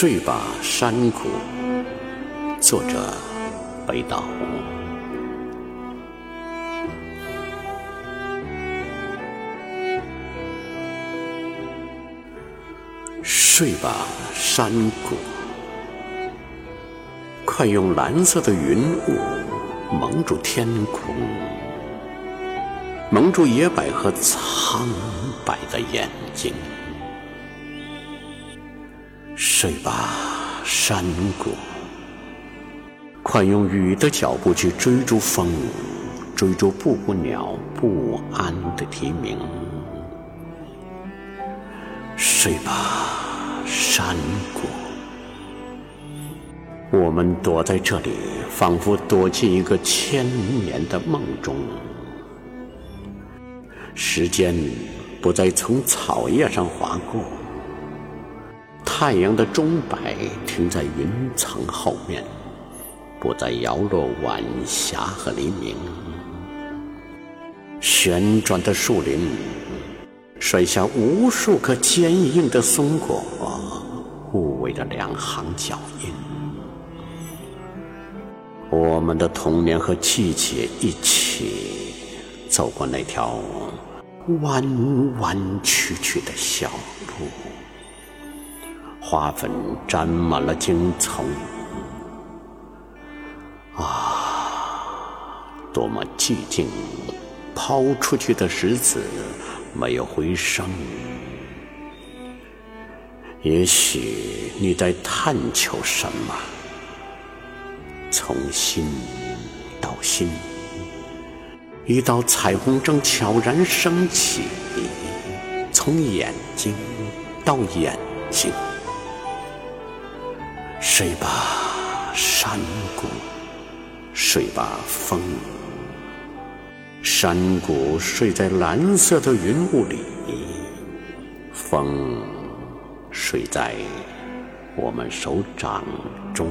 睡吧，山谷。作者：北岛。睡吧，山谷。快用蓝色的云雾蒙住天空，蒙住野百合苍白的眼睛。睡吧，山谷。快用雨的脚步去追逐风，追逐布谷鸟不安的啼鸣。睡吧，山谷。我们躲在这里，仿佛躲进一个千年的梦中。时间不再从草叶上划过。太阳的钟摆停在云层后面，不再摇落晚霞和黎明。旋转的树林甩下无数颗坚硬的松果，护卫着两行脚印。我们的童年和季节一起走过那条弯弯曲曲的小路。花粉沾满了荆丛，啊，多么寂静！抛出去的石子没有回声。也许你在探求什么？从心到心，一道彩虹正悄然升起，从眼睛到眼睛。睡吧，山谷；睡吧，风。山谷睡在蓝色的云雾里，风睡在我们手掌中。